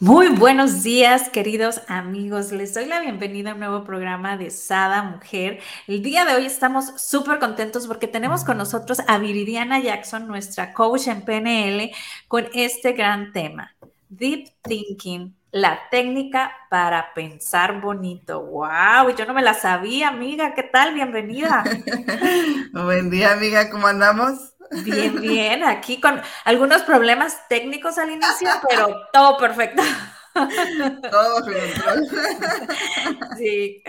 Muy buenos días, queridos amigos. Les doy la bienvenida a un nuevo programa de Sada Mujer. El día de hoy estamos súper contentos porque tenemos con nosotros a Viridiana Jackson, nuestra coach en PNL, con este gran tema, Deep Thinking, la técnica para pensar bonito. ¡Wow! Yo no me la sabía, amiga. ¿Qué tal? Bienvenida. Buen día, amiga. ¿Cómo andamos? Bien, bien, aquí con algunos problemas técnicos al inicio, pero todo perfecto. Todo control. Sí.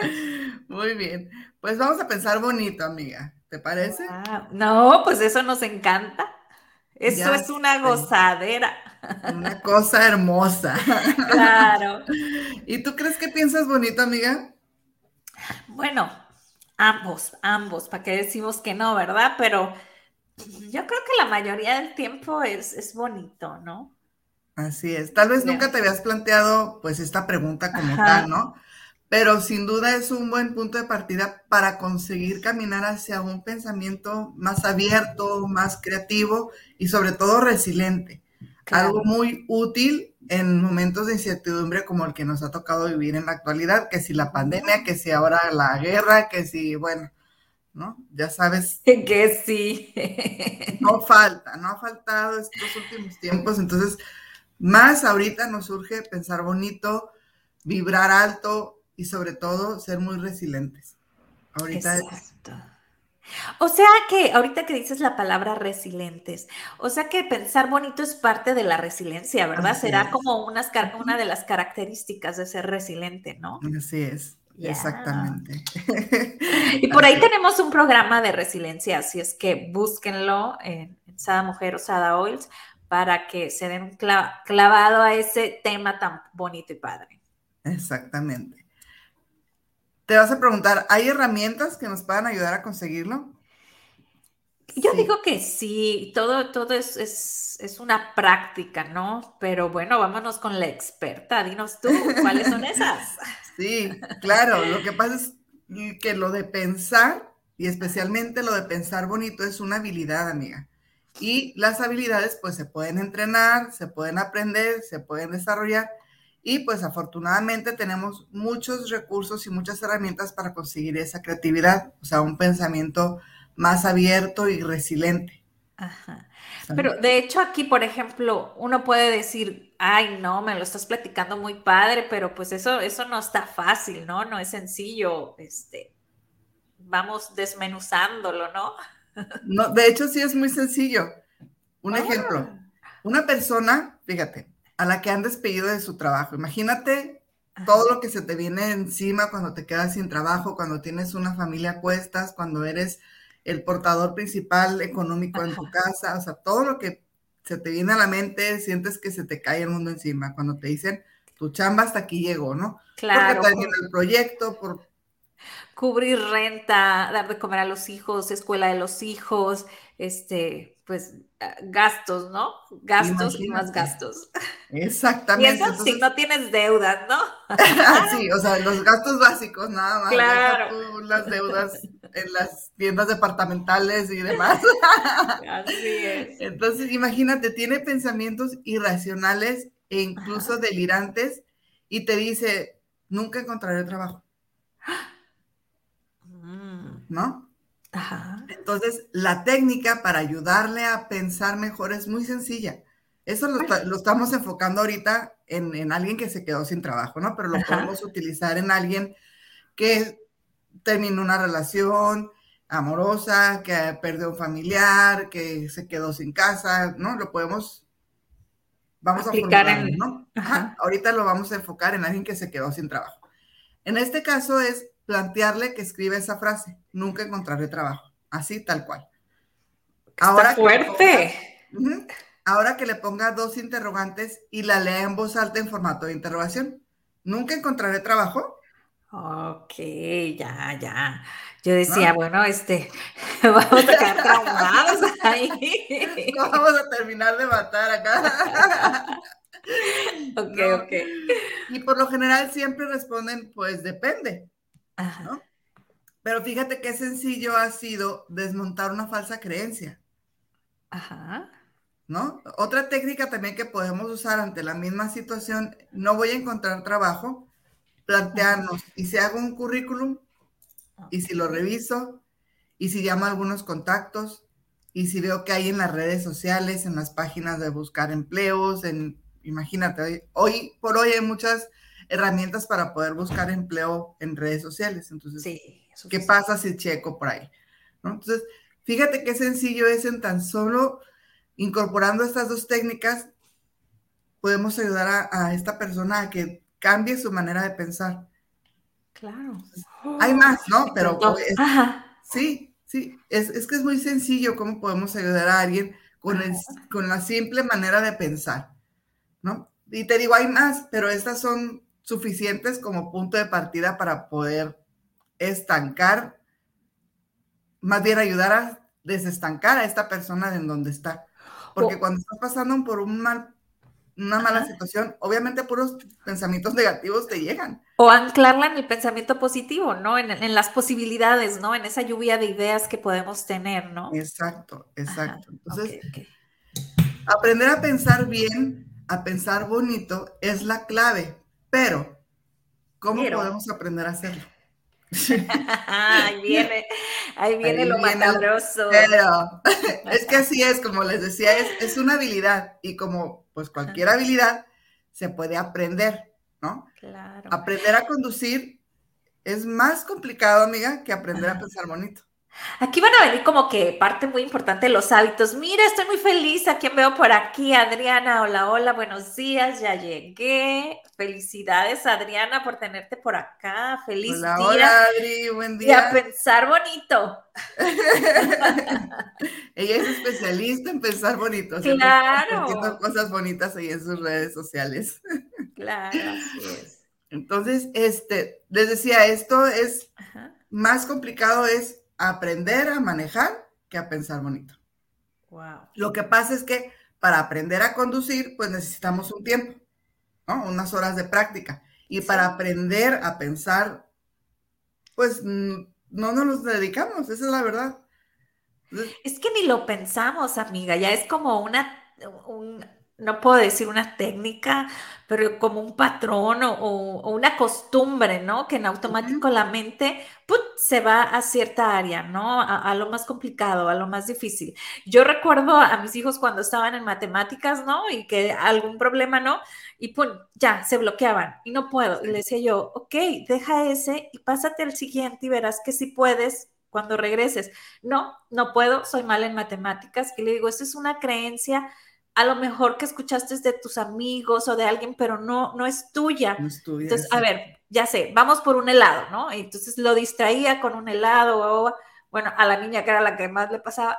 Muy bien. Pues vamos a pensar bonito, amiga. ¿Te parece? No, pues eso nos encanta. Eso es una gozadera. Una cosa hermosa. Claro. ¿Y tú crees que piensas bonito, amiga? Bueno, ambos, ambos, ¿para qué decimos que no, verdad? Pero yo creo que la mayoría del tiempo es, es bonito, ¿no? Así es. Tal vez nunca te habías planteado pues esta pregunta como tal, ¿no? Pero sin duda es un buen punto de partida para conseguir caminar hacia un pensamiento más abierto, más creativo y sobre todo resiliente. Algo muy útil en momentos de incertidumbre como el que nos ha tocado vivir en la actualidad, que si la pandemia, que si ahora la guerra, que si, bueno, ¿no? Ya sabes. Que sí. No falta, no ha faltado estos últimos tiempos. Entonces, más ahorita nos surge pensar bonito, vibrar alto y sobre todo ser muy resilientes. Ahorita Exacto. O sea que, ahorita que dices la palabra resilientes, o sea que pensar bonito es parte de la resiliencia, ¿verdad? Será como una de las características de ser resiliente, ¿no? Así es. Exactamente. Y por ahí tenemos un programa de resiliencia, así es que búsquenlo en, Sada Mujer o Sada Oils para que se den un clavado a ese tema tan bonito y padre. Exactamente. Te vas a preguntar, ¿hay herramientas que nos puedan ayudar a conseguirlo? Yo digo que sí, todo, todo es, es, es, una práctica, ¿no? Pero bueno, vámonos con la experta. Dinos tú, ¿cuáles son esas? Sí, claro. Lo que pasa es que lo de pensar, y especialmente lo de pensar bonito, es una habilidad, amiga. Y las habilidades, pues, se pueden entrenar, se pueden aprender, se pueden desarrollar. Y pues afortunadamente tenemos muchos recursos y muchas herramientas para conseguir esa creatividad, o sea, un pensamiento más abierto y resiliente. Ajá. Pero de hecho aquí, por ejemplo, uno puede decir, ay, no, me lo estás platicando muy padre, pero pues eso, eso no está fácil, ¿no? No es sencillo, este, vamos desmenuzándolo, ¿no? No, de hecho sí es muy sencillo. Un ah. ejemplo, una persona, fíjate, a la que han despedido de su trabajo, imagínate todo lo que se te viene encima cuando te quedas sin trabajo, cuando tienes una familia a cuestas, cuando eres el portador principal económico en tu casa, o sea, todo lo que se te viene a la mente, sientes que se te cae el mundo encima cuando te dicen, tu chamba hasta aquí llegó, ¿no? Claro. Porque termina el proyecto, por... Cubrir renta, dar de comer a los hijos, escuela de los hijos, este, pues ah, gastos, ¿no? Gastos y más gastos. Exactamente. Y eso si no tienes deudas, ¿no? sí, o sea, los gastos básicos, nada más. Claro. las deudas en las tiendas departamentales y demás. Así es. Entonces, imagínate, tiene pensamientos irracionales e incluso delirantes y te dice, nunca encontraré trabajo. Mm. ¿No? Ajá. Entonces, la técnica para ayudarle a pensar mejor es muy sencilla. Eso lo, estamos enfocando ahorita en, en, alguien que se quedó sin trabajo, ¿no? Pero lo podemos utilizar en alguien que terminó una relación amorosa, que perdió un familiar, que se quedó sin casa, ¿no? Lo podemos, vamos a formular, ¿no? Ahorita lo vamos a enfocar en alguien que se quedó sin trabajo. En este caso es plantearle que escribe esa frase, nunca encontraré trabajo, así tal cual. Ahora fuerte. ahora que le ponga dos interrogantes y la lea en voz alta en formato de interrogación. ¿Nunca encontraré trabajo? Ok, ya, ya. Yo decía, bueno, este, vamos a quedar traumados ahí. No vamos a terminar de matar acá. ok, ok. Y por lo general siempre responden, pues depende. Ajá. Pero fíjate qué sencillo ha sido desmontar una falsa creencia. Ajá. ¿No? Otra técnica también que podemos usar ante la misma situación, no voy a encontrar trabajo, plantearnos, ¿y si hago un currículum? ¿Y si lo reviso? ¿Y si llamo a algunos contactos? ¿Y si veo que hay en las redes sociales, en las páginas de buscar empleos, en, imagínate, hoy por hoy hay muchas herramientas para poder buscar empleo en redes sociales. Entonces, sí ¿Qué pasa si checo por ahí? Entonces, fíjate qué sencillo es en tan solo incorporando estas dos técnicas, podemos ayudar a, esta persona a que cambie su manera de pensar. Claro. hay más, ¿no? Pero sí, sí, es, que es muy sencillo cómo podemos ayudar a alguien con, con la simple manera de pensar, ¿no? Y te digo, hay más, pero estas son suficientes como punto de partida para poder estancar, más bien ayudar a desestancar a esta persona en donde está. Porque cuando estás pasando por un mal, una mala situación, obviamente puros pensamientos negativos te llegan. O anclarla en el pensamiento positivo, ¿no? En, las posibilidades, ¿no? En esa lluvia de ideas que podemos tener, ¿no? Exacto, exacto. Entonces, aprender a pensar bien, a pensar bonito, es la clave. Pero, ¿cómo podemos aprender a hacerlo? ahí viene, ahí viene lo macabroso. Pero es que así es, como les decía, es, una habilidad y como pues cualquier habilidad se puede aprender, ¿no? Claro. Aprender a conducir es más complicado, amiga, que aprender a pensar bonito. Aquí van a venir como que parte muy importante de los hábitos. Mira, estoy muy feliz. ¿A quién veo por aquí? Adriana, hola, hola, buenos días, ya llegué. Felicidades, Adriana, por tenerte por acá. Feliz hola, día. Hola, Adri, buen día. Y a pensar bonito. Ella es especialista en pensar bonito. Claro. cosas bonitas ahí en sus redes sociales. Claro, así es. Entonces, este, les decía, esto es más complicado, es aprender a manejar que a pensar bonito. Wow. Lo que pasa es que para aprender a conducir, pues necesitamos un tiempo, ¿no? Unas horas de práctica. Y para aprender a pensar, pues no nos los dedicamos, esa es la verdad. Es que ni lo pensamos, amiga, ya es como una, un, no puedo decir una técnica, pero como un patrón o, una costumbre, ¿no? Que en automático la mente ¡put! se va a cierta área, ¿no? A, lo más complicado, a lo más difícil. Yo recuerdo a mis hijos cuando estaban en matemáticas, ¿no? Y que algún problema, ¿no? Y ¡pum! Ya, se bloqueaban y no puedo. Y le decía yo, ok, deja ese y pásate al siguiente y verás que si puedes cuando regreses. No, no puedo, soy mala en matemáticas. Y le digo, eso es una creencia a lo mejor que escuchaste de tus amigos o de alguien, pero no, no es tuya. No es tuya Entonces, a ver, ya sé, vamos por un helado, ¿no? Entonces lo distraía con un helado, o, bueno, a la niña que era la que más le pasaba,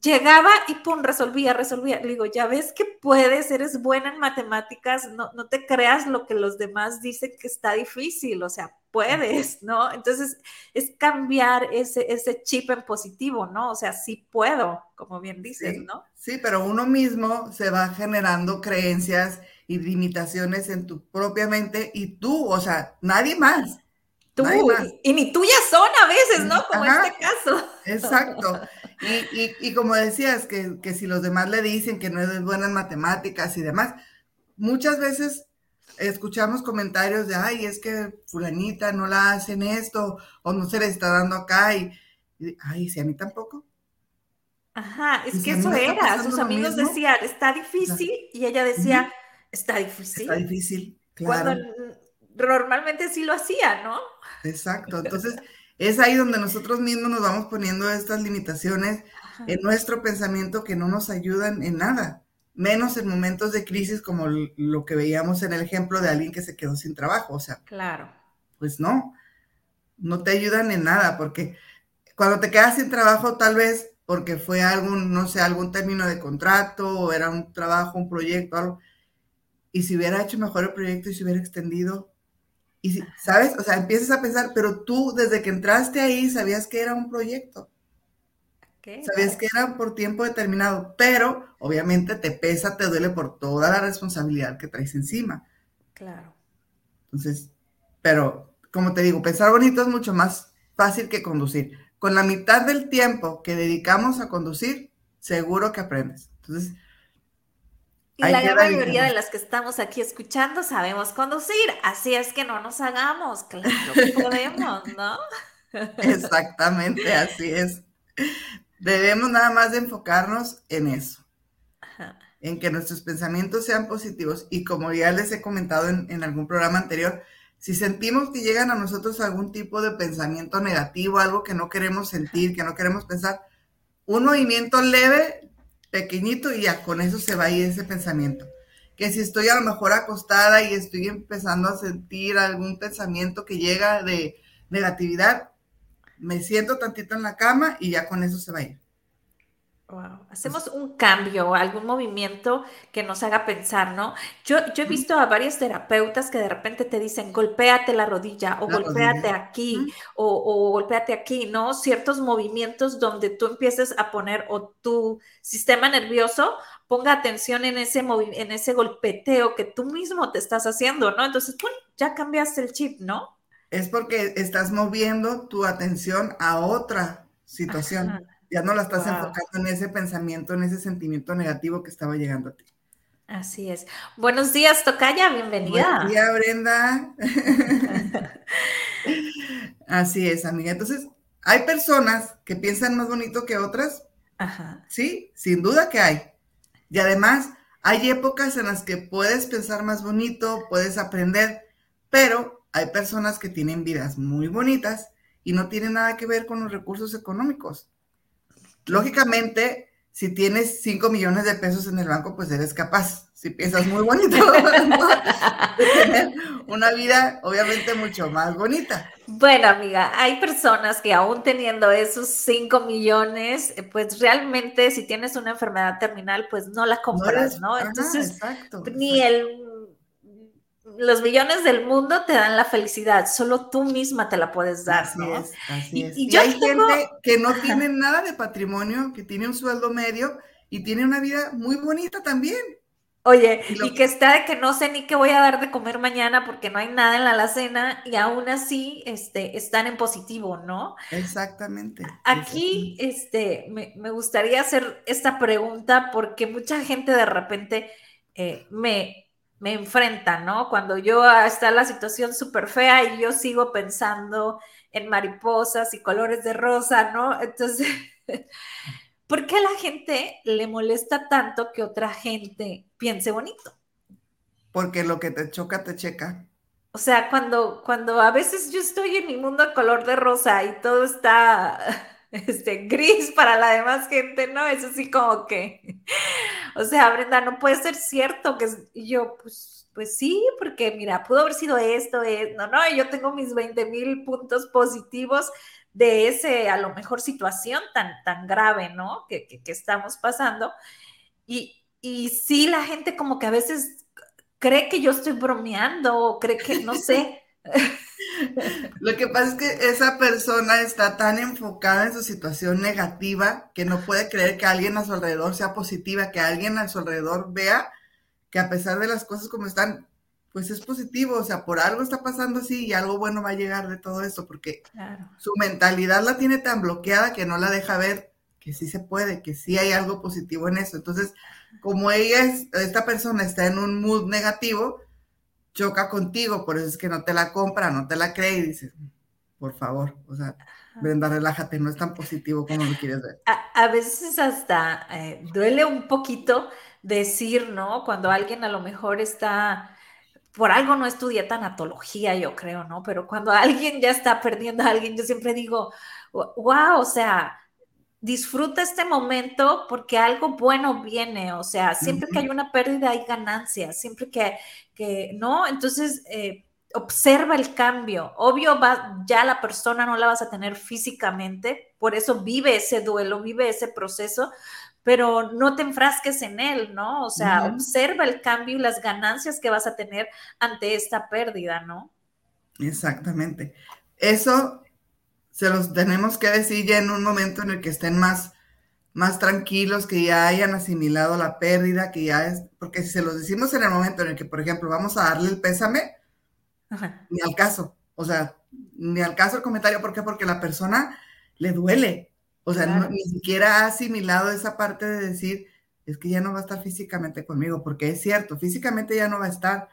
llegaba y pum, resolvía, resolvía. Le digo, ya ves que puedes, eres buena en matemáticas, no, no te creas lo que los demás dicen que está difícil, o sea, puedes, ¿no? Entonces, es cambiar ese, ese chip en positivo, ¿no? O sea, sí puedo, como bien dices, ¿no? Sí, pero uno mismo se va generando creencias y limitaciones en tu propia mente y tú, o sea, nadie más. Tú, Y, ni tuyas son a veces, ¿no? Como en este caso. Exacto. Y, como decías, que, que, si los demás le dicen que no es buena en matemáticas y demás, muchas veces escuchamos comentarios de, ay, es que fulanita no la hacen esto, o no se le está dando acá, y, ay, si a mí tampoco. Ajá, es que eso era, sus amigos decían, está difícil, y ella decía, está difícil. Está difícil, claro. Cuando normalmente sí lo hacía, ¿no? Exacto, entonces es ahí donde nosotros mismos nos vamos poniendo estas limitaciones en nuestro pensamiento que no nos ayudan en nada menos en momentos de crisis como lo que veíamos en el ejemplo de alguien que se quedó sin trabajo. O sea, claro. Pues no, no te ayudan en nada, porque cuando te quedas sin trabajo, tal vez porque fue algún, no sé, algún término de contrato o era un trabajo, un proyecto, algo. Y si hubiera hecho mejor el proyecto y se hubiera extendido, y si, ¿sabes? O sea, empiezas a pensar, pero tú desde que entraste ahí sabías que era un proyecto. Sabías que era por tiempo determinado, pero obviamente te pesa, te duele por toda la responsabilidad que traes encima. Claro. Entonces, pero como te digo, pensar bonito es mucho más fácil que conducir. Con la mitad del tiempo que dedicamos a conducir, seguro que aprendes. Entonces, y la gran mayoría de las que estamos aquí escuchando sabemos conducir, así es que no nos hagamos, claro que podemos, ¿no? Exactamente, así es. Debemos nada más de enfocarnos en eso, en que nuestros pensamientos sean positivos. Y como ya les he comentado en, en algún programa anterior, si sentimos que llegan a nosotros algún tipo de pensamiento negativo, algo que no queremos sentir, que no queremos pensar, un movimiento leve pequeñito y ya con eso se va a ir ese pensamiento. Que si estoy a lo mejor acostada y estoy empezando a sentir algún pensamiento que llega de negatividad, me siento tantito en la cama y ya con eso se va a ir. Wow. Hacemos un cambio, algún movimiento que nos haga pensar, ¿no? Yo, yo he visto a varios terapeutas que de repente te dicen, golpéate la rodilla o golpéate aquí o, o, golpéate aquí, ¿no? Ciertos movimientos donde tú empieces a poner o tu sistema nervioso ponga atención en ese, en ese golpeteo que tú mismo te estás haciendo, ¿no? Entonces, ¡pum! ya cambiaste el chip, ¿no? Es porque estás moviendo tu atención a otra situación. Ya no la estás enfocando en ese pensamiento, en ese sentimiento negativo que estaba llegando a ti. Así es. Buenos días, Tocaya, bienvenida. Buenos días, Brenda. Así es, amiga. Entonces, hay personas que piensan más bonito que otras. Ajá. Sí, sin duda que hay. Y además, hay épocas en las que puedes pensar más bonito, puedes aprender, pero hay personas que tienen vidas muy bonitas y no tienen nada que ver con los recursos económicos. Lógicamente, si tienes 5 millones de pesos en el banco, pues eres capaz, si piensas muy bonito, de tener una vida obviamente mucho más bonita. Bueno, amiga, hay personas que aún teniendo esos 5 millones, eh, pues realmente si tienes una enfermedad terminal, pues no la compras, ¿no? Entonces, ni el los millones del mundo te dan la felicidad, solo tú misma te la puedes dar, así Es, así es. Y, hay gente que no tiene nada de patrimonio, que tiene un sueldo medio y tiene una vida muy bonita también. Oye, y, que está de que no sé ni qué voy a dar de comer mañana porque no hay nada en la alacena y aún así este, están en positivo, ¿no? Exactamente. Aquí Este, me, me, gustaría hacer esta pregunta porque mucha gente de repente eh, me, me enfrenta, ¿no? Cuando yo ah, está la situación súper fea y yo sigo pensando en mariposas y colores de rosa, ¿no? Entonces, ¿por qué a la gente le molesta tanto que otra gente piense bonito? Porque lo que te choca, te checa. O sea, cuando, cuando a veces yo estoy en mi mundo de color de rosa y todo está este, gris para la demás gente, ¿no? Es así como que, o sea, Brenda, no puede ser cierto que yo, pues, pues sí, porque mira, pudo haber sido esto, es, no, no, yo tengo mis 20 mil puntos positivos de ese, a lo mejor, situación tan, tan grave, ¿no? Que, que, que estamos pasando. Y, y sí, la gente como que a veces cree que yo estoy bromeando, o cree que, no sé. Lo que pasa es que esa persona está tan enfocada en su situación negativa que no puede creer que alguien a su alrededor sea positiva, que alguien a su alrededor vea que a pesar de las cosas como están, pues es positivo, o sea, por algo está pasando así y algo bueno va a llegar de todo esto, porque su mentalidad la tiene tan bloqueada que no la deja ver que sí se puede, que sí hay algo positivo en eso. Entonces, como ella es, esta persona está en un mood negativo, choca contigo, por eso es que no te la compra, no te la cree y dices, por favor, o sea, Brenda, relájate, no es tan positivo como lo quieres ver. A, veces hasta eh, duele un poquito decir, ¿no? Cuando alguien a lo mejor está, por algo no estudia tanatología, yo creo, ¿no? Pero cuando alguien ya está perdiendo a alguien, yo siempre digo, wow, o sea, disfruta este momento porque algo bueno viene, o sea, siempre que hay una pérdida hay ganancias, siempre que, que ¿no? Entonces, eh, observa el cambio. Obvio, va, ya la persona no la vas a tener físicamente, por eso vive ese duelo, vive ese proceso, pero no te enfrasques en él, ¿no? O sea, observa el cambio y las ganancias que vas a tener ante esta pérdida, ¿no? Exactamente. Eso se los tenemos que decir ya en un momento en el que estén más, más tranquilos, que ya hayan asimilado la pérdida, que ya es, porque si se los decimos en el momento en el que, por ejemplo, vamos a darle el pésame, ni al caso, o sea, ni al caso el comentario, ¿por qué? Porque la persona le duele, o sea, ni siquiera ha asimilado esa parte de decir, es que ya no va a estar físicamente conmigo, porque es cierto, físicamente ya no va a estar,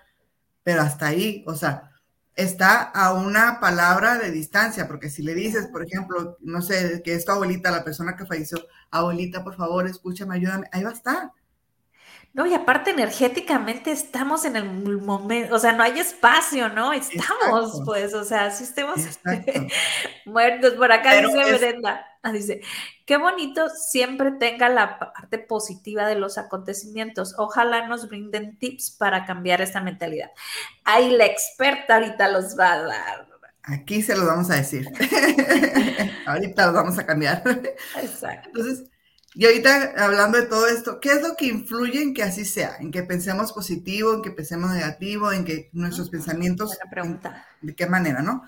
pero hasta ahí, o sea, está a una palabra de distancia, porque si le dices, por ejemplo, no sé, que es tu abuelita, la persona que falleció, abuelita, por favor, escúchame, ayúdame, ahí va a estar. No, y aparte energéticamente estamos en el momento, o sea, no hay espacio, ¿no? Estamos, pues, o sea, si estemos muertos. Por acá dice Brenda, ah, dice, qué bonito siempre tenga la parte positiva de los acontecimientos. Ojalá nos brinden tips para cambiar esta mentalidad. Ahí la experta ahorita los va a dar. Aquí se los vamos a decir. ahorita los vamos a cambiar. Exacto. Entonces, y ahorita hablando de todo esto, ¿qué es lo que influye en que así sea? En que pensemos positivo, en que pensemos negativo, en que nuestros pensamientos... Buena pregunta. ¿De qué manera, no?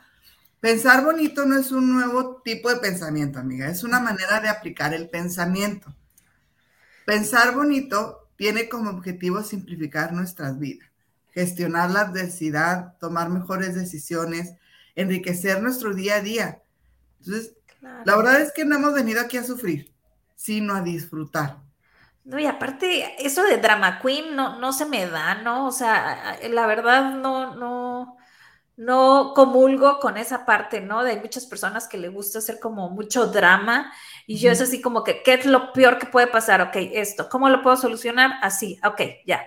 Pensar bonito no es un nuevo tipo de pensamiento, amiga, es una manera de aplicar el pensamiento. Pensar bonito tiene como objetivo simplificar nuestras vidas, gestionar la adversidad, tomar mejores decisiones, enriquecer nuestro día a día. Entonces, la verdad es que no hemos venido aquí a sufrir sino a disfrutar. No, y aparte, eso de drama queen no, no se me da, ¿no? O sea, la verdad no, no, no comulgo con esa parte, ¿no? De hay muchas personas que le gusta hacer como mucho drama y yo es así como que, ¿qué es lo peor que puede pasar? Ok, esto, ¿cómo lo puedo solucionar? Así, ok, ya.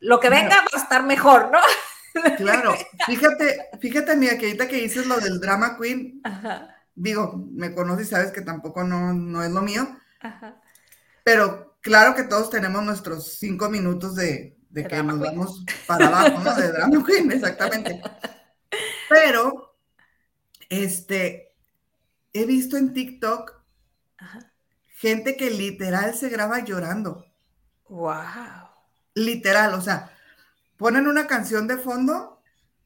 Lo que venga va a estar mejor, ¿no? Claro, fíjate, fíjate, mira, que ahorita que dices lo del drama queen, digo, me conoces y sabes que tampoco no, no es lo mío, pero claro que todos tenemos nuestros cinco minutos de, que nos vamos para abajo, ¿no? De drama queen, exactamente. Pero, este, he visto en TikTok gente que literal se graba llorando. Wow. Literal, o sea, ponen una canción de fondo,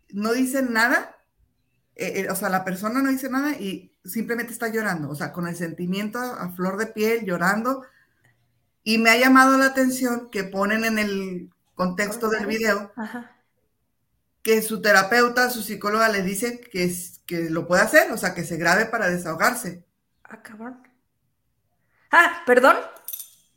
no dicen nada, eh, eh, o sea, la persona no dice nada y simplemente está llorando, o sea, con el sentimiento a, flor de piel, llorando. Y me ha llamado la atención que ponen en el contexto del video que su terapeuta, su psicóloga le dice que, que lo puede hacer, o sea, que se grabe para desahogarse. Ah, Ah, perdón.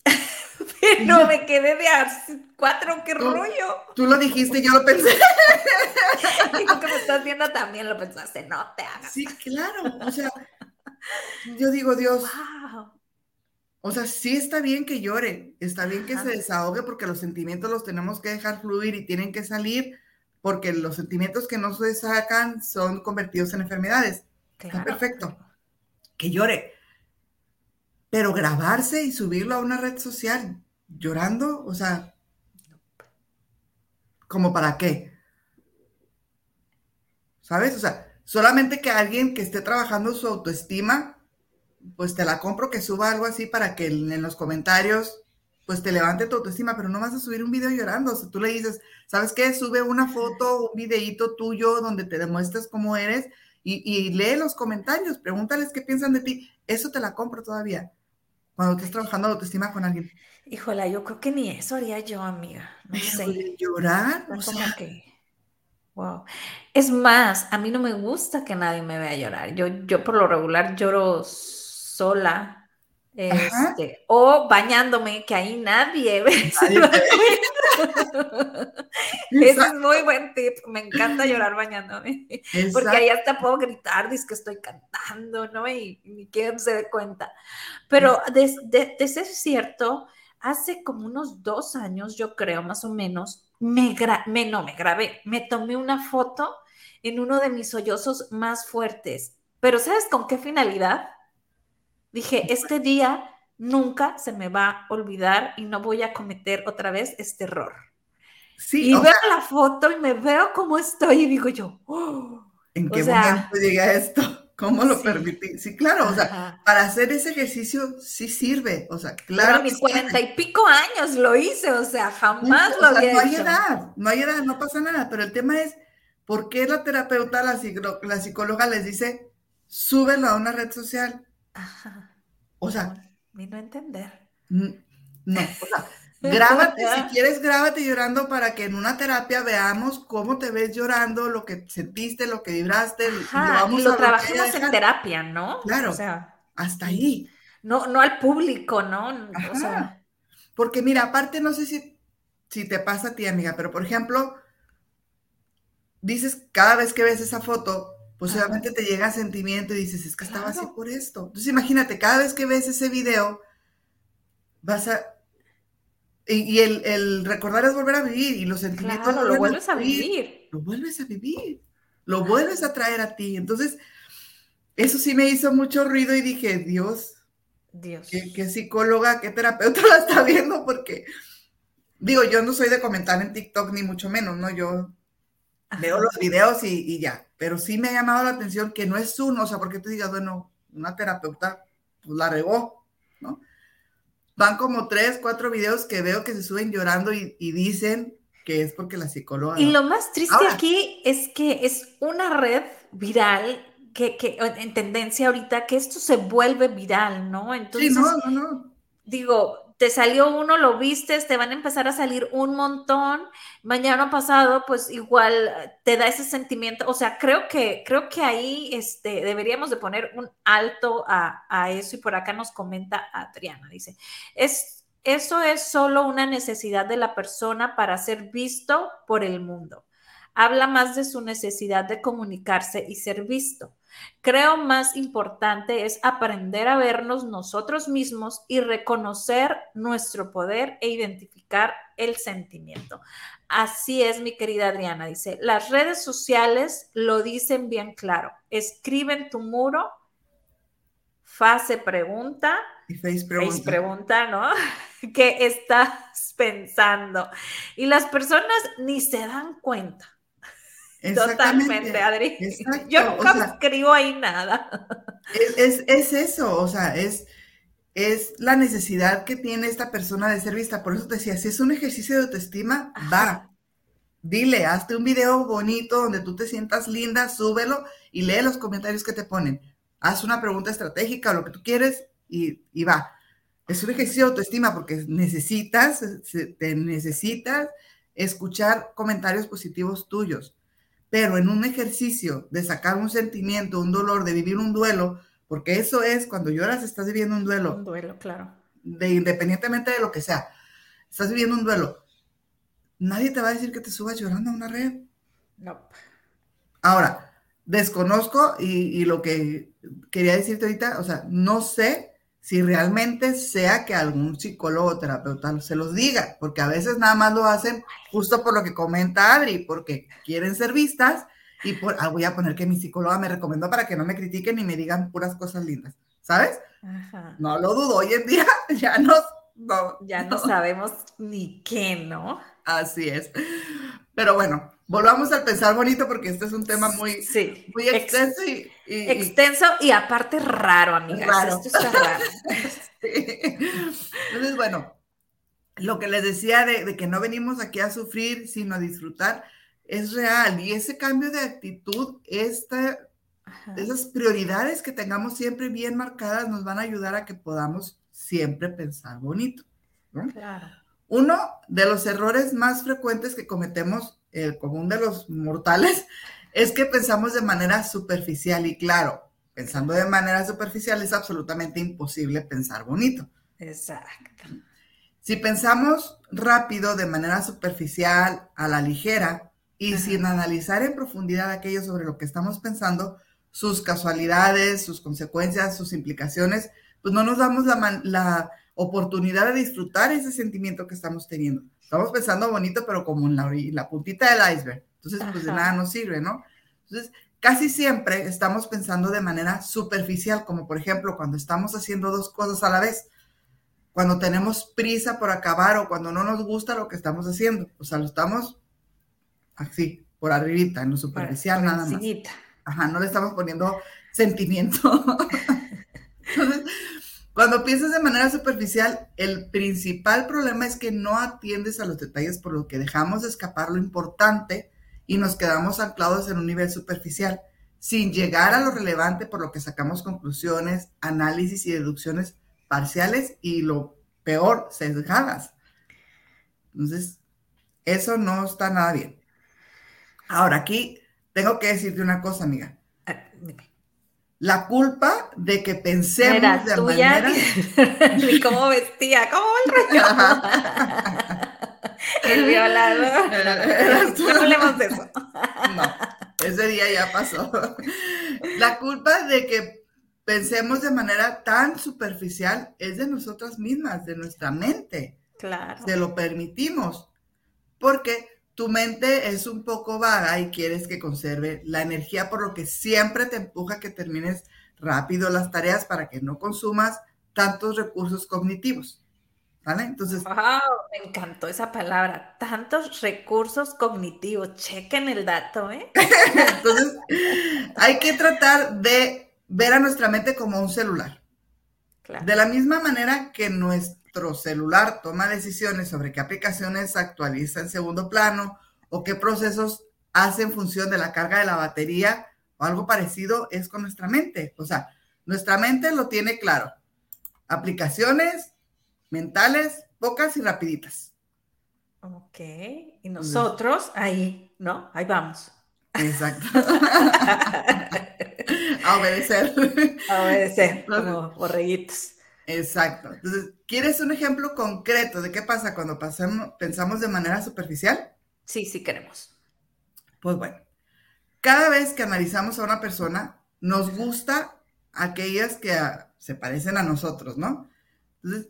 Pero me quedé de a cuatro, qué rollo. Tú lo dijiste, yo lo pensé. y tú que me estás viendo también lo pensaste, no te hagas. Sí, claro. O sea, yo digo, Dios. O sea, sí está bien que llore, está bien que se desahogue porque los sentimientos los tenemos que dejar fluir y tienen que salir porque los sentimientos que no se sacan son convertidos en enfermedades. Está perfecto. Que llore. Pero grabarse y subirlo a una red social llorando, o sea, ¿como para qué? ¿Sabes? O sea, solamente que alguien que esté trabajando su autoestima, pues te la compro que suba algo así para que en los comentarios, pues te levante tu autoestima, pero no vas a subir un video llorando. O sea, tú le dices, ¿sabes qué? Sube una foto, un videíto tuyo donde te demuestres cómo eres y, y lee los comentarios, pregúntales qué piensan de ti. Eso te la compro todavía cuando estés trabajando autoestima con alguien. Híjola, yo creo que ni eso haría yo, amiga. No sé. llorar, o sea, que. Wow. Es más, a mí no me gusta que nadie me vea llorar. Yo, yo por lo regular lloro sola. Este, o bañándome, que ahí nadie ve. Ese es muy buen tip. Me encanta llorar bañándome. Porque ahí hasta puedo gritar, dice que estoy cantando, ¿no? Y ni quien se dé cuenta. Pero de, de, ser cierto, hace como unos dos años, yo creo, más o menos, me, me, no me grabé, me tomé una foto en uno de mis sollozos más fuertes. Pero ¿sabes con qué finalidad? Dije, este día nunca se me va a olvidar y no voy a cometer otra vez este error. Sí, y veo la foto y me veo cómo estoy y digo yo, oh". ¿en qué momento llega esto? ¿Cómo lo permití? Sí, claro, o sea, para hacer ese ejercicio sí sirve, o sea, claro. Pero a mis cuarenta y pico años lo hice, o sea, jamás lo había No hay edad, no hay edad, no pasa nada, pero el tema es, ¿por qué la terapeuta, la, la psicóloga les dice, súbelo a una red social? Ajá. O sea. Ni no entender. No, o sea, Grábate, si quieres, grábate llorando para que en una terapia veamos cómo te ves llorando, lo que sentiste, lo que vibraste. Ajá, lo, y lo trabajemos en terapia, ¿no? Claro. O sea, hasta ahí. No, no al público, ¿no? O sea. Porque mira, aparte, no sé si, si te pasa a ti, amiga, pero por ejemplo, dices cada vez que ves esa foto, pues obviamente te llega sentimiento y dices, es que estaba así por esto. Entonces imagínate, cada vez que ves ese video, vas a y, el, recordar es volver a vivir y los sentimientos lo vuelves a vivir. Lo vuelves a vivir, lo vuelves a traer a ti. Entonces, eso sí me hizo mucho ruido y dije, Dios, Dios. ¿qué, psicóloga, qué terapeuta la está viendo? Porque, digo, yo no soy de comentar en TikTok ni mucho menos, ¿no? Yo veo los videos y, y, ya, pero sí me ha llamado la atención que no es uno, o sea, porque tú digas, bueno, una terapeuta, pues la regó, ¿no? van como tres, cuatro videos que veo que se suben llorando y, dicen que es porque la psicóloga. Y lo más triste aquí es que es una red viral que, que, en tendencia ahorita, que esto se vuelve viral, ¿no? Entonces, sí, no, no, no. Digo, te salió uno, lo viste, te van a empezar a salir un montón. Mañana pasado, pues igual eh, te da ese sentimiento. O sea, creo que, creo que ahí este, deberíamos de poner un alto a, a eso. Y por acá nos comenta Adriana, dice, es, eso es solo una necesidad de la persona para ser visto por el mundo. Habla más de su necesidad de comunicarse y ser visto. Creo más importante es aprender a vernos nosotros mismos y reconocer nuestro poder e identificar el sentimiento. Así es, mi querida Adriana, dice, las redes sociales lo dicen bien claro. Escribe en tu muro, fase pregunta. Y face pregunta. Face pregunta, ¿no? ¿Qué estás pensando? Y las personas ni se dan cuenta. Totalmente, Adri. Yo nunca escribo ahí nada. Es, es, eso, o sea, es, es la necesidad que tiene esta persona de ser vista. Por eso te decía, si es un ejercicio de autoestima, va. Dile, hazte un video bonito donde tú te sientas linda, súbelo y lee los comentarios que te ponen. Haz una pregunta estratégica o lo que tú quieres y, y va. Es un ejercicio de autoestima porque necesitas, te necesitas escuchar comentarios positivos tuyos pero en un ejercicio de sacar un sentimiento, un dolor, de vivir un duelo, porque eso es cuando lloras, estás viviendo un duelo. Un duelo, claro. De, independientemente de lo que sea, estás viviendo un duelo. Nadie te va a decir que te subas llorando a una red. No. Ahora, desconozco y, y lo que quería decirte ahorita, o sea, no sé si realmente sea que algún psicólogo o terapeuta se los diga, porque a veces nada más lo hacen justo por lo que comenta Adri, porque quieren ser vistas y por, ah, voy a poner que mi psicóloga me recomendó para que no me critiquen y me digan puras cosas lindas, ¿sabes? No lo dudo, hoy en día ya no, ya no sabemos ni qué, ¿no? Así es. Pero bueno, volvamos al pensar bonito porque este es un tema muy, muy extenso y, Extenso y aparte raro, amigas. Raro. Esto está raro. Entonces, bueno, lo que les decía de, que no venimos aquí a sufrir, sino a disfrutar, es real. Y ese cambio de actitud, esta, esas prioridades que tengamos siempre bien marcadas, nos van a ayudar a que podamos siempre pensar bonito. Claro. Uno de los errores más frecuentes que cometemos, el común de los mortales, es que pensamos de manera superficial y claro, pensando de manera superficial es absolutamente imposible pensar bonito. Exacto. Si pensamos rápido, de manera superficial, a la ligera, y sin analizar en profundidad aquello sobre lo que estamos pensando, sus casualidades, sus consecuencias, sus implicaciones, pues no nos damos la, la oportunidad de disfrutar ese sentimiento que estamos teniendo. Estamos pensando bonito, pero como en la, la puntita del iceberg. Entonces, pues de nada nos sirve, ¿no? Entonces, casi siempre estamos pensando de manera superficial, como por ejemplo cuando estamos haciendo dos cosas a la vez. cuando tenemos prisa por acabar o cuando no nos gusta lo que estamos haciendo. O sea, lo estamos así, por arribita, en lo superficial nada más. Ajá, no le estamos poniendo sentimiento. Cuando piensas de manera superficial, el principal problema es que no atiendes a los detalles por lo que dejamos de escapar lo importante y nos quedamos anclados en un nivel superficial, sin llegar a lo relevante por lo que sacamos conclusiones, análisis y deducciones parciales y lo peor, sesgadas. Entonces, eso no está nada bien. Ahora, aquí tengo que decirte una cosa, amiga. Ah, La culpa de que pensemos de manera... Ni cómo vestía, cómo el rollo. el violador. No, no hablemos de eso. No, ese día ya pasó. La culpa de que pensemos de manera tan superficial es de nosotras mismas, de nuestra mente. Claro. Se lo permitimos. Porque tu mente es un poco vaga y quieres que conserve la energía, por lo que siempre te empuja a que termines rápido las tareas para que no consumas tantos recursos cognitivos. ¿Vale? Entonces. ¡Wow! Me encantó esa palabra. Tantos recursos cognitivos. Chequen el dato, ¿eh? Entonces, hay que tratar de ver a nuestra mente como un celular. De la misma manera que nuestro celular toma decisiones sobre qué aplicaciones actualiza en segundo plano o qué procesos hace en función de la carga de la batería o algo parecido es con nuestra mente. O sea, nuestra mente lo tiene claro. Aplicaciones mentales, pocas y rapiditas. Ok, y nosotros ahí, ¿no? Ahí vamos. Exacto. a obedecer. A obedecer, como borreguitos. Exacto. Entonces, ¿quieres un ejemplo concreto de qué pasa cuando pasamos, pensamos de manera superficial? Sí, sí queremos. Pues bueno, cada vez que analizamos a una persona, nos gusta aquellas que se parecen a nosotros, ¿no? Entonces,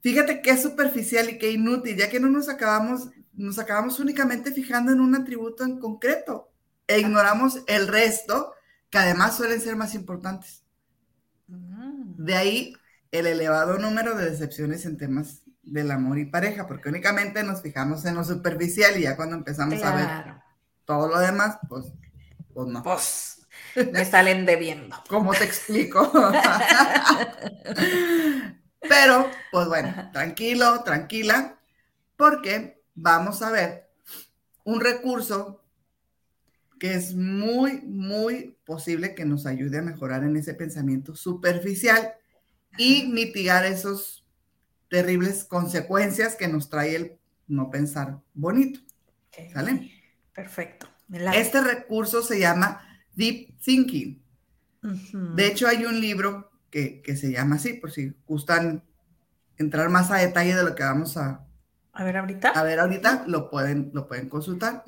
fíjate qué superficial y qué inútil, ya que no nos acabamos, nos acabamos únicamente fijando en un atributo en concreto e ignoramos el resto que además suelen ser más importantes. Mm. De ahí el elevado número de decepciones en temas del amor y pareja, porque únicamente nos fijamos en lo superficial y ya cuando empezamos a ver todo lo demás, pues, pues no. Pues me salen debiendo. ¿Cómo te explico? Pero, pues bueno, tranquilo, tranquila, porque vamos a ver un recurso que es muy, muy posible que nos ayude a mejorar en ese pensamiento superficial y mitigar esos terribles consecuencias que nos trae el no pensar bonito. ¿Sale? Perfecto. Este recurso se llama Deep Thinking. De hecho, hay un libro que, que, se llama así, por si gustan entrar más a detalle de lo que vamos a, a ver ahorita. A ver ahorita, lo pueden, lo pueden consultar.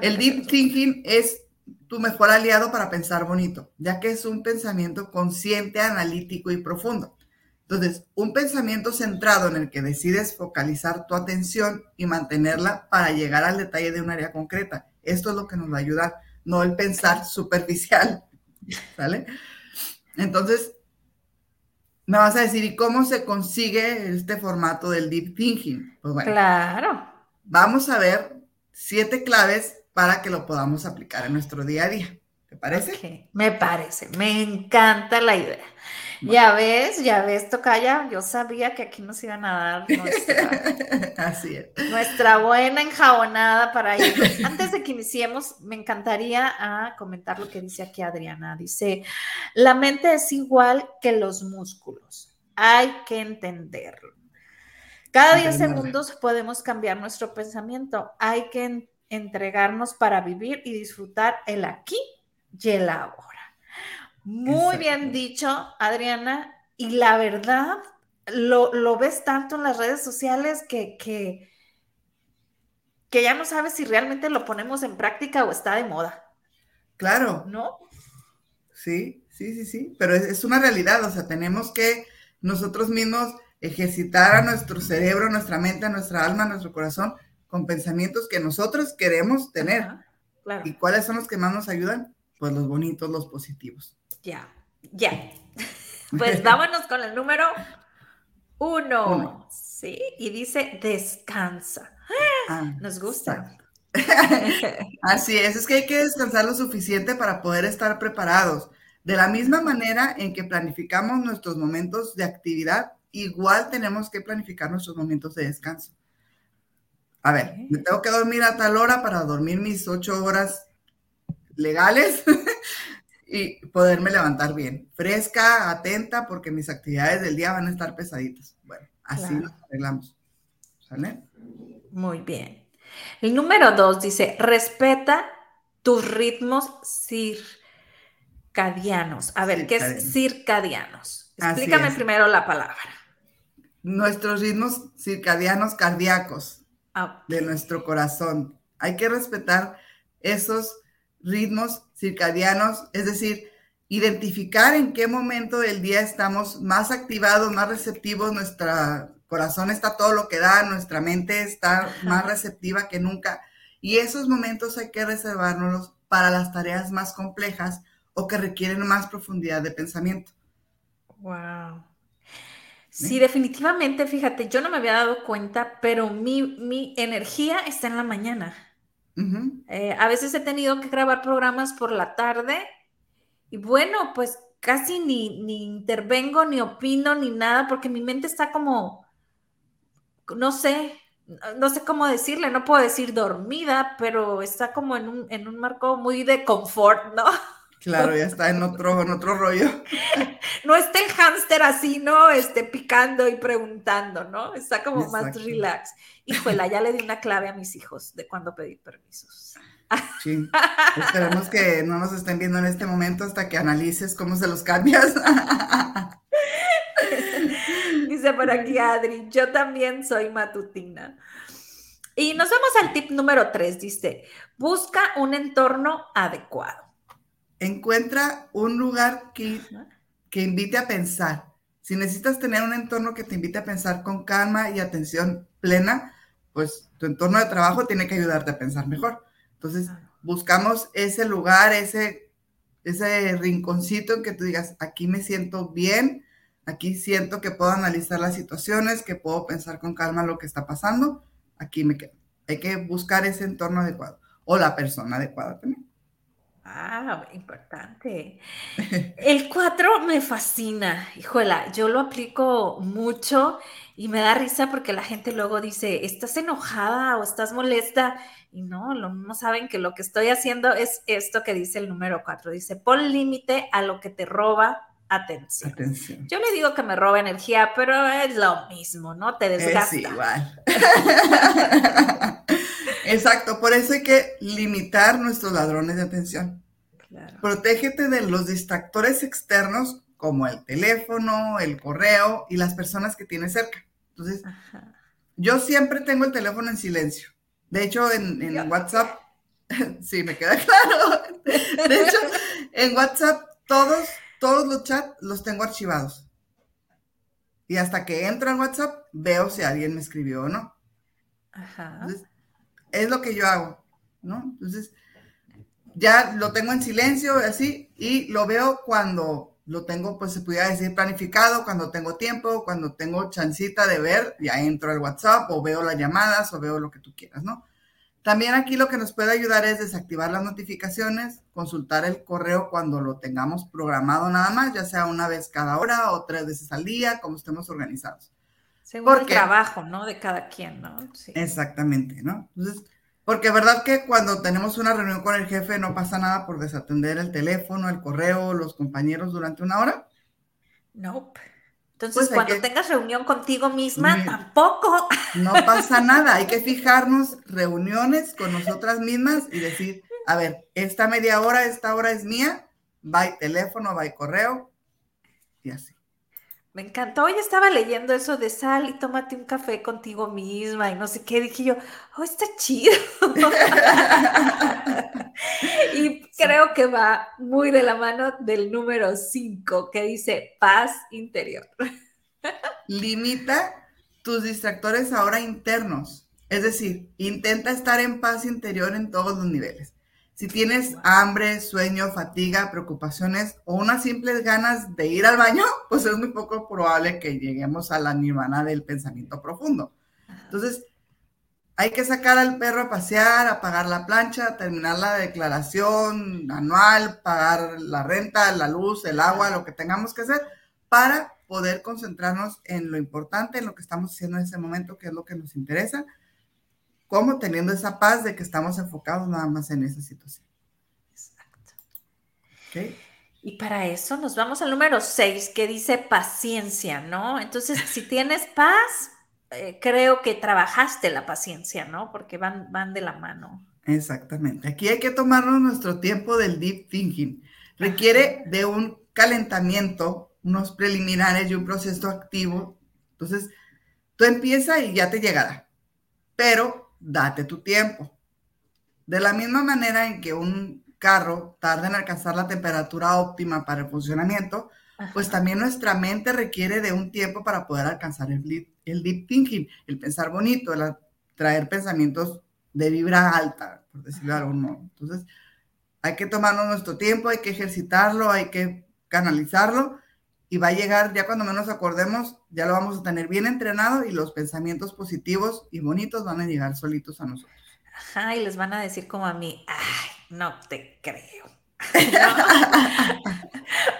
el deep thinking es tu mejor aliado para pensar bonito, ya que es un pensamiento consciente, analítico y profundo. Entonces, un pensamiento centrado en el que decides focalizar tu atención y mantenerla para llegar al detalle de un área concreta. Esto es lo que nos va a ayudar, no el pensar superficial. ¿Sale? Entonces, me vas a decir, ¿y cómo se consigue este formato del deep thinking? Pues bueno, claro. Vamos a ver siete claves para que lo podamos aplicar en nuestro día a día. ¿Te parece? Me parece, me encanta la idea. Ya ves, ya ves, Tocaya, yo sabía que aquí nos iban a dar nuestra, Así es. nuestra buena enjabonada para ir. Antes de que iniciemos, me encantaría ah, comentar lo que dice aquí Adriana. Dice, la mente es igual que los músculos, hay que entenderlo. Cada 10 segundos podemos cambiar nuestro pensamiento, hay que entregarnos para vivir y disfrutar el aquí y el ahora. Muy bien dicho, Adriana. Y la verdad, lo, ves tanto en las redes sociales que, que, ya no sabes si realmente lo ponemos en práctica o está de moda. Claro. ¿No? Sí, sí, sí, sí. Pero es, una realidad. O sea, tenemos que nosotros mismos ejercitar a nuestro cerebro, nuestra mente, nuestra alma, nuestro corazón con pensamientos que nosotros queremos tener. ¿Y cuáles son los que más nos ayudan? Pues los bonitos, los positivos. Ya, ya. Pues vámonos con el número Uno. Sí, y dice descansa. Ah, Nos gusta. Así es, es que hay que descansar lo suficiente para poder estar preparados. De la misma manera en que planificamos nuestros momentos de actividad, igual tenemos que planificar nuestros momentos de descanso. A ver, me tengo que dormir a tal hora para dormir mis ocho horas legales y poderme levantar bien, fresca, atenta, porque mis actividades del día van a estar pesaditas. Bueno, así lo arreglamos. ¿Sale? Muy bien. El número dos dice, respeta tus ritmos circadianos. A ver, ¿qué es circadianos? Explícame primero la palabra. Nuestros ritmos circadianos cardíacos de nuestro corazón. Hay que respetar esos ritmos circadianos, es decir, identificar en qué momento del día estamos más activados, más receptivos, nuestro corazón está todo lo que da, nuestra mente está más receptiva que nunca. Y esos momentos hay que reservárnoslos para las tareas más complejas o que requieren más profundidad de pensamiento. Wow. Sí, definitivamente, fíjate, yo no me había dado cuenta, pero mi, mi energía está en la mañana. Eh, a veces he tenido que grabar programas por la tarde y bueno, pues casi ni, ni intervengo, ni opino, ni nada, porque mi mente está como, no sé, no sé cómo decirle, no puedo decir dormida, pero está como en un, en un marco muy de confort, ¿no? Claro, ya está en otro, en otro rollo. No está el hámster así, ¿no? Este, picando y preguntando, ¿no? Está como más relax. Híjole, ya le di una clave a mis hijos de cuándo pedir permisos. Sí, esperemos que no nos estén viendo en este momento hasta que analices cómo se los cambias. Dice por aquí Adri, yo también soy matutina. Y nos vamos al tip número tres, dice, busca un entorno adecuado. Encuentra un lugar que, que invite a pensar. Si necesitas tener un entorno que te invite a pensar con calma y atención plena, pues tu entorno de trabajo tiene que ayudarte a pensar mejor. Entonces, buscamos ese lugar, ese, ese rinconcito en que tú digas, aquí me siento bien, aquí siento que puedo analizar las situaciones, que puedo pensar con calma lo que está pasando, aquí me quedo. Hay que buscar ese entorno adecuado o la persona adecuada también. Ah, importante. El 4 me fascina, híjola, yo lo aplico mucho y me da risa porque la gente luego dice, ¿estás enojada o estás molesta? Y no, no saben que lo que estoy haciendo es esto que dice el número 4, dice, pon límite a lo que te roba atención. Yo le digo que me roba energía, pero es lo mismo, ¿no? Te desgasta. Es igual. Exacto, por eso hay que limitar nuestros ladrones de atención. Protégete de los distractores externos como el teléfono, el correo y las personas que tienes cerca. Entonces, yo siempre tengo el teléfono en silencio. De hecho, en, WhatsApp, sí, me queda claro. De hecho, en WhatsApp todos, todos los chats los tengo archivados. Y hasta que entro en WhatsApp, veo si alguien me escribió o no. Ajá es lo que yo hago, ¿no? Entonces, ya lo tengo en silencio, así, y lo veo cuando lo tengo, pues se pudiera decir planificado, cuando tengo tiempo, cuando tengo chancita de ver, ya entro al WhatsApp o veo las llamadas o veo lo que tú quieras, ¿no? También aquí lo que nos puede ayudar es desactivar las notificaciones, consultar el correo cuando lo tengamos programado nada más, ya sea una vez cada hora o tres veces al día, como estemos organizados. Según el trabajo, ¿no? De cada quien, ¿no? Sí. Exactamente, ¿no? Entonces, porque verdad que cuando tenemos una reunión con el jefe no pasa nada por desatender el teléfono, el correo, los compañeros durante una hora. Nope. Entonces, pues cuando tengas reunión contigo misma, tampoco. No pasa nada, hay que fijarnos reuniones con nosotras mismas y decir, a ver, esta media hora, esta hora es mía, va teléfono, va correo y así. Me encantó. Hoy estaba leyendo eso de sal y tómate un café contigo misma y no sé qué. Dije yo, oh, está chido. y creo que va muy de la mano del número 5 que dice paz interior. Limita tus distractores ahora internos. Es decir, intenta estar en paz interior en todos los niveles. Si tienes hambre, sueño, fatiga, preocupaciones o unas simples ganas de ir al baño, pues es muy poco probable que lleguemos a la nirvana del pensamiento profundo. Entonces, hay que sacar al perro a pasear, apagar la plancha, terminar la declaración anual, pagar la renta, la luz, el agua, lo que tengamos que hacer para poder concentrarnos en lo importante, en lo que estamos haciendo en ese momento, que es lo que nos interesa, como teniendo esa paz de que estamos enfocados nada más en esa situación. Exacto. Y para eso nos vamos al número 6, que dice paciencia, ¿no? Entonces, si tienes paz, eh, creo que trabajaste la paciencia, ¿no? Porque van, van de la mano. Exactamente. Aquí hay que tomarnos nuestro tiempo del deep thinking. Requiere de un calentamiento, unos preliminares y un proceso activo. Entonces, tú empieza y ya te llegará, pero date tu tiempo. De la misma manera en que un carro tarda en alcanzar la temperatura óptima para el funcionamiento, pues también nuestra mente requiere de un tiempo para poder alcanzar el deep, el deep thinking, el pensar bonito, el traer pensamientos de vibra alta, por decirlo algo, ¿no? Entonces, hay que tomarnos nuestro tiempo, hay que ejercitarlo, hay que canalizarlo y va a llegar, ya cuando menos acordemos, ya lo vamos a tener bien entrenado y los pensamientos positivos y bonitos van a llegar solitos a nosotros. Ajá, y les van a decir como a mí, ay, no te creo.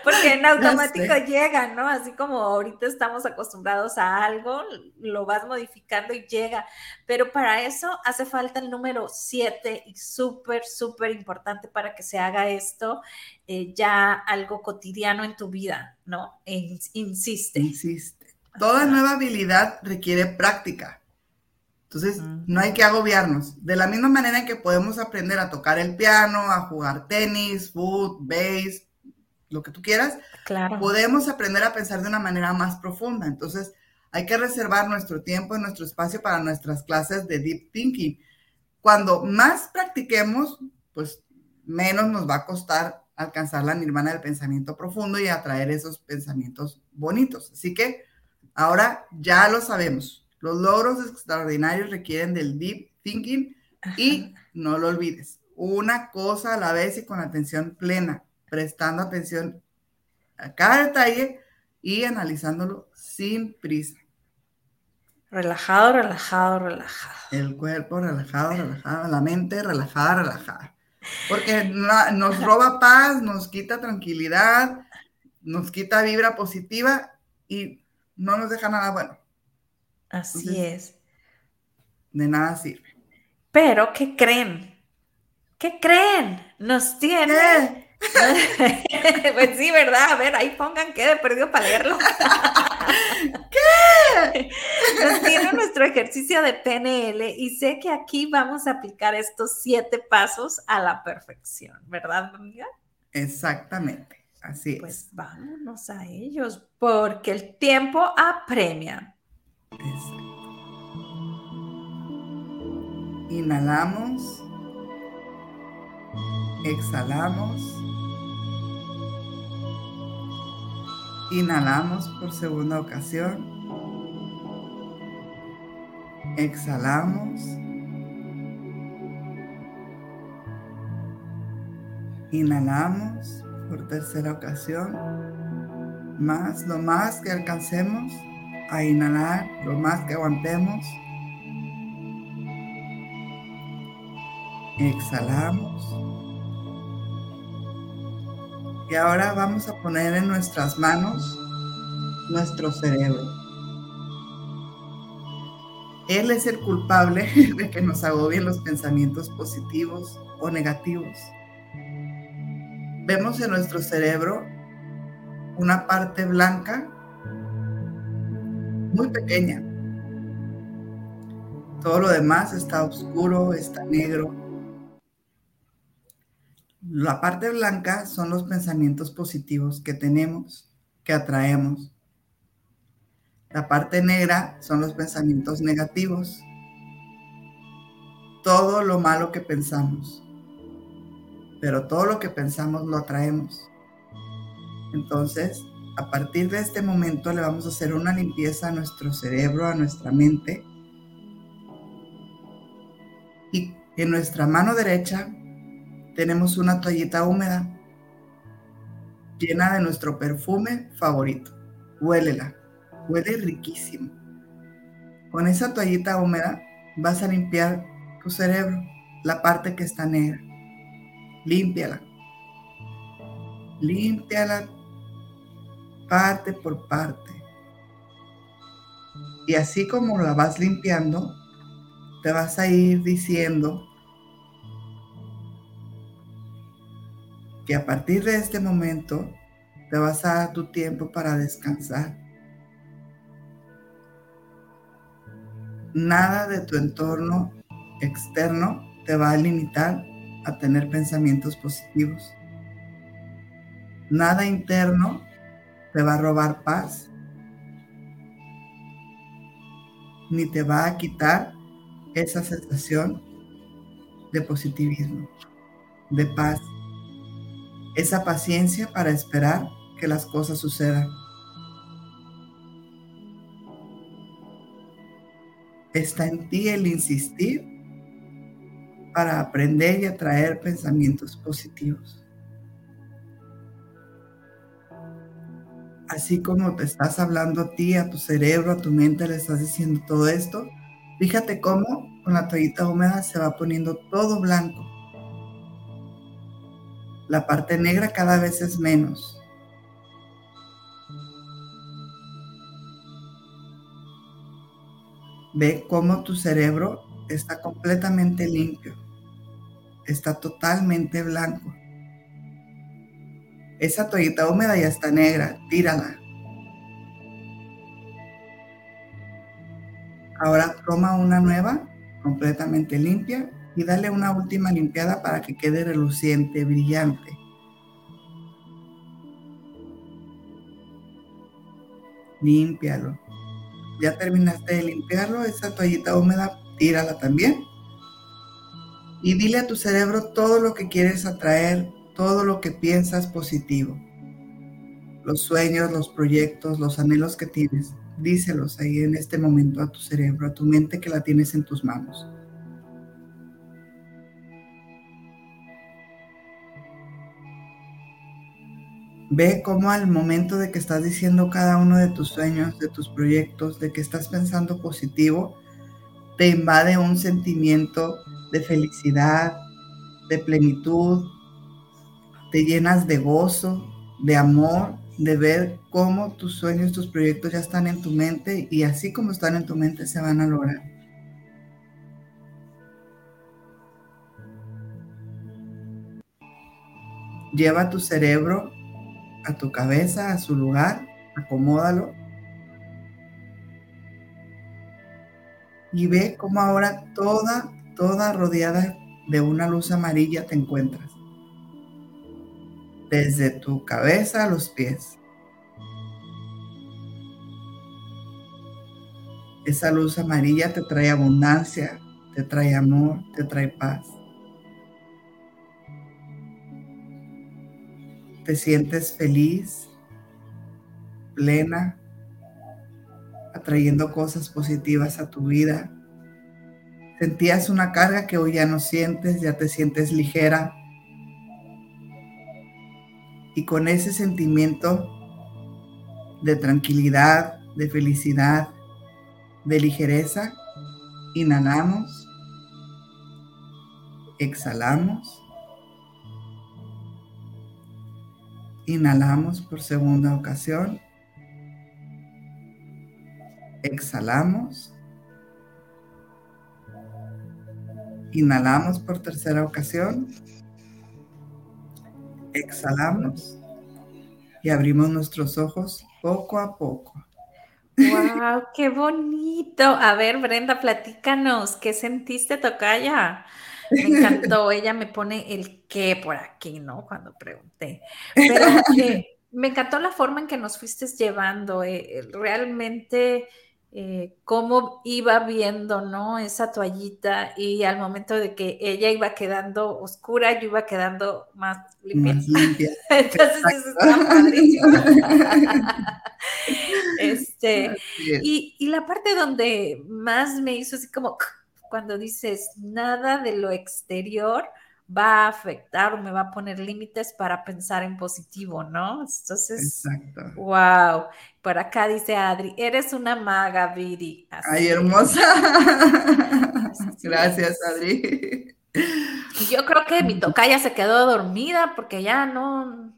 Porque en automático llega, ¿no? Así como ahorita estamos acostumbrados a algo, lo vas modificando y llega. Pero para eso hace falta el número 7 y súper, súper importante para que se haga esto eh, ya algo cotidiano en tu vida, ¿no? E insiste. Insiste. Toda nueva habilidad requiere práctica. Entonces, no hay que agobiarnos. De la misma manera en que podemos aprender a tocar el piano, a jugar tenis, foot, bass, lo que tú quieras, claro. podemos aprender a pensar de una manera más profunda. Entonces, hay que reservar nuestro tiempo y nuestro espacio para nuestras clases de deep thinking. Cuando más practiquemos, pues menos nos va a costar alcanzar la nirvana del pensamiento profundo y atraer esos pensamientos bonitos. Así que ahora ya lo sabemos los logros extraordinarios requieren del deep thinking y no lo olvides, una cosa a la vez y con atención plena, prestando atención a cada detalle y analizándolo sin prisa. Relajado, relajado, relajado. El cuerpo relajado, relajado, la mente relajada, relajada. Porque nos roba paz, nos quita tranquilidad, nos quita vibra positiva y no nos deja nada bueno. Así es. De nada sirve. Pero, ¿qué creen? ¿Qué creen? Nos tiene. pues sí, ¿verdad? A ver, ahí pongan qué de perdido para leerlo. ¿Qué? Nos tiene nuestro ejercicio de PNL y sé que aquí vamos a aplicar estos siete pasos a la perfección, ¿verdad, amiga? Exactamente, así pues es. Pues vámonos a ellos, porque el tiempo apremia. Exacto. Inhalamos. Exhalamos. Inhalamos por segunda ocasión. Exhalamos. Inhalamos por tercera ocasión. Más, lo más que alcancemos a inhalar lo más que aguantemos. Exhalamos. Y ahora vamos a poner en nuestras manos nuestro cerebro. Él es el culpable de que nos agobien los pensamientos positivos o negativos. Vemos en nuestro cerebro una parte blanca muy pequeña. Todo lo demás está oscuro, está negro. La parte blanca son los pensamientos positivos que tenemos, que atraemos. La parte negra son los pensamientos negativos. Todo lo malo que pensamos. Pero todo lo que pensamos lo atraemos. Entonces, a partir de este momento le vamos a hacer una limpieza a nuestro cerebro, a nuestra mente. Y en nuestra mano derecha tenemos una toallita húmeda llena de nuestro perfume favorito. Huélela, huele riquísimo. Con esa toallita húmeda vas a limpiar tu cerebro, la parte que está negra. Límpiala. Límpiala parte por parte. Y así como la vas limpiando, te vas a ir diciendo que a partir de este momento te vas a dar tu tiempo para descansar. Nada de tu entorno externo te va a limitar a tener pensamientos positivos. Nada interno te va a robar paz, ni te va a quitar esa sensación de positivismo, de paz, esa paciencia para esperar que las cosas sucedan. Está en ti el insistir para aprender y atraer pensamientos positivos. Así como te estás hablando a ti, a tu cerebro, a tu mente, le estás diciendo todo esto, fíjate cómo con la toallita húmeda se va poniendo todo blanco. La parte negra cada vez es menos. Ve cómo tu cerebro está completamente limpio, está totalmente blanco. Esa toallita húmeda ya está negra, tírala. Ahora toma una nueva, completamente limpia, y dale una última limpiada para que quede reluciente, brillante. Límpialo. Ya terminaste de limpiarlo, esa toallita húmeda, tírala también. Y dile a tu cerebro todo lo que quieres atraer todo lo que piensas positivo. Los sueños, los proyectos, los anhelos que tienes, díselos ahí en este momento a tu cerebro, a tu mente que la tienes en tus manos. Ve cómo al momento de que estás diciendo cada uno de tus sueños, de tus proyectos, de que estás pensando positivo, te invade un sentimiento de felicidad, de plenitud, te llenas de gozo, de amor, de ver cómo tus sueños, tus proyectos ya están en tu mente y así como están en tu mente se van a lograr. Lleva tu cerebro a tu cabeza, a su lugar, acomódalo. Y ve cómo ahora toda, toda rodeada de una luz amarilla te encuentras desde tu cabeza a los pies. Esa luz amarilla te trae abundancia, te trae amor, te trae paz. Te sientes feliz, plena, atrayendo cosas positivas a tu vida. Sentías una carga que hoy ya no sientes, ya te sientes ligera, y con ese sentimiento de tranquilidad, de felicidad, de ligereza, inhalamos, exhalamos, inhalamos por segunda ocasión, exhalamos, inhalamos por tercera ocasión exhalamos y abrimos nuestros ojos poco a poco. ¡Wow! ¡Qué bonito! A ver, Brenda, platícanos, ¿qué sentiste, Tocaya? Me encantó, ella me pone el qué por aquí, ¿no? Cuando pregunté. Pero eh, me encantó la forma en que nos fuiste llevando. Eh, realmente eh, cómo iba viendo, ¿no? Esa toallita y al momento de que ella iba quedando oscura, yo iba quedando más limpia. Entonces eso está padrísimo. este, y, y la parte donde más me hizo así como cuando dices nada de lo exterior va a afectar o me va a poner límites para pensar en positivo, ¿no? Entonces, Exacto. wow. Por acá dice Adri, eres una maga, Viri. Ay, hermosa. Gracias, Adri. Yo creo que mi tocaya se quedó dormida porque ya no,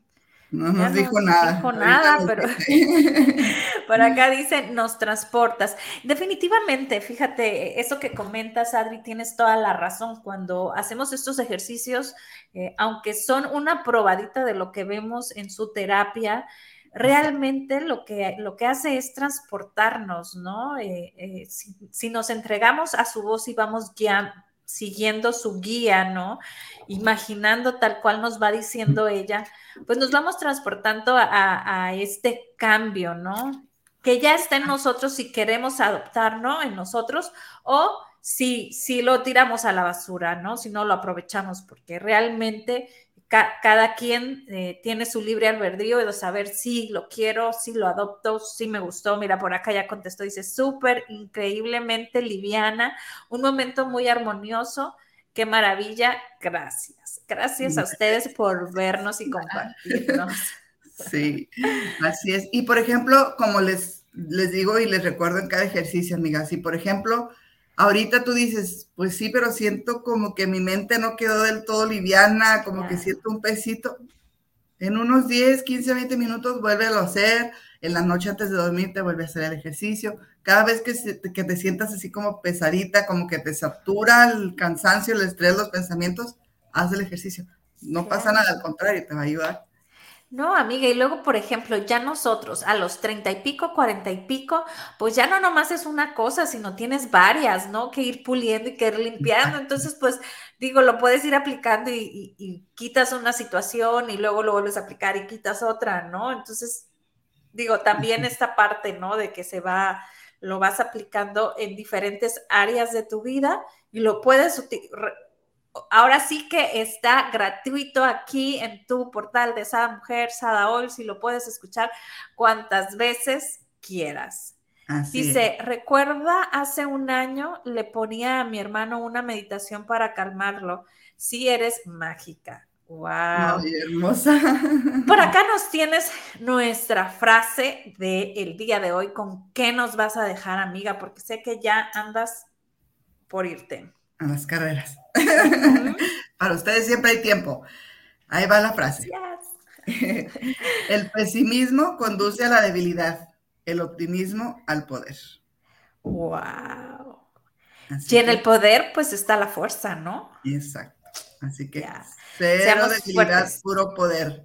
no nos dijo nada. Dijo nada, pero por acá dice, nos transportas. Definitivamente, fíjate, eso que comentas, Adri, tienes toda la razón. Cuando hacemos estos ejercicios, eh, aunque son una probadita de lo que vemos en su terapia, realmente lo que, lo que hace es transportarnos, ¿no? Eh, eh, si, si, nos entregamos a su voz y vamos guiando, siguiendo su guía, ¿no? Imaginando tal cual nos va diciendo ella, pues nos vamos transportando a, este cambio, ¿no? Que ya está en nosotros si queremos adoptar, ¿no? En nosotros, o si, si lo tiramos a la basura, ¿no? Si no lo aprovechamos, porque realmente cada quien eh, tiene su libre albedrío de saber si lo quiero, si lo adopto, si me gustó. Mira, por acá ya contestó, dice, súper, increíblemente liviana, un momento muy armonioso. Qué maravilla, gracias. Gracias a ustedes por vernos y compartirnos. Sí, así es. Y por ejemplo, como les, les digo y les recuerdo en cada ejercicio, amigas, si por ejemplo Ahorita tú dices, pues sí, pero siento como que mi mente no quedó del todo liviana, como que siento un pesito. En unos 10, 15, 20 minutos vuelve a hacer. En la noche antes de dormir te vuelve a hacer el ejercicio. Cada vez que, que te sientas así como pesadita, como que te satura el cansancio, el estrés, los pensamientos, haz el ejercicio. No pasa nada, al contrario, te va a ayudar. No, amiga, y luego, por ejemplo, ya nosotros a los treinta y pico, cuarenta y pico, pues ya no nomás es una cosa, sino tienes varias, ¿no? Que ir puliendo y que ir limpiando. Entonces, pues digo, lo puedes ir aplicando y, quitas una situación y luego lo vuelves a aplicar y quitas otra, ¿no? Entonces, digo, también esta parte, ¿no? De que se va, lo vas aplicando en diferentes áreas de tu vida y lo puedes ahora sí que está gratuito aquí en tu portal de Sada Mujer, si lo puedes escuchar cuantas veces quieras. Dice, recuerda, hace un año le ponía a mi hermano una meditación para calmarlo. Si eres mágica. Wow. hermosa. Por acá nos tienes nuestra frase del día de hoy. ¿Con qué nos vas a dejar, amiga? Porque sé que ya andas por irte. A las carreras. Para ustedes siempre hay tiempo. Ahí va la frase. el pesimismo conduce a la debilidad, el optimismo al poder. Wow. y en el poder, pues está la fuerza, ¿no? Exacto. Así que cero debilidad, puro poder.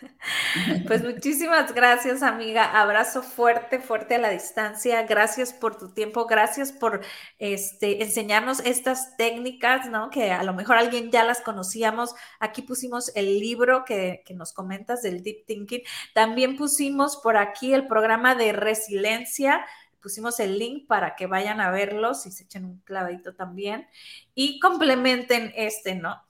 Pues muchísimas gracias, amiga. Abrazo fuerte, fuerte a la distancia. Gracias por tu tiempo. Gracias por este, enseñarnos estas técnicas, ¿no? Que a lo mejor alguien ya las conocíamos. Aquí pusimos el libro que, que nos comentas del Deep Thinking. También pusimos por aquí el programa de resiliencia pusimos el link para que vayan a verlos y se echen un clavadito también y complementen este, ¿no?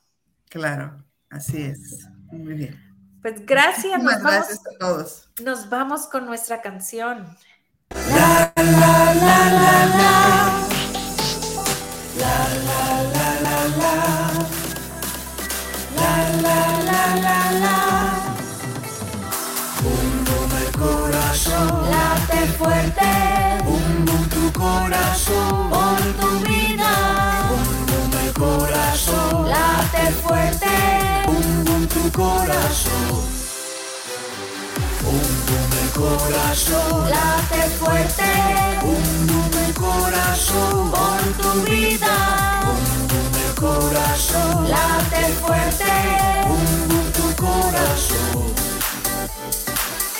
Claro, así es. Muy bien. Pues gracias. Nos gracias a todos. Nos vamos con nuestra canción. La, la, la, la, la. La, la, la, la, la. La, la, la, la, la. Boom el corazón. Late fuerte. Boom tu corazón. Por tu vida. Boom el corazón. Late fuerte corazón. Un corazón. Late fuerte. Un corazón. Por tu vida. Un corazón. Late fuerte. Un tu corazón.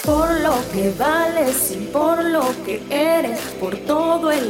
Por lo que vales y por lo que eres, por todo el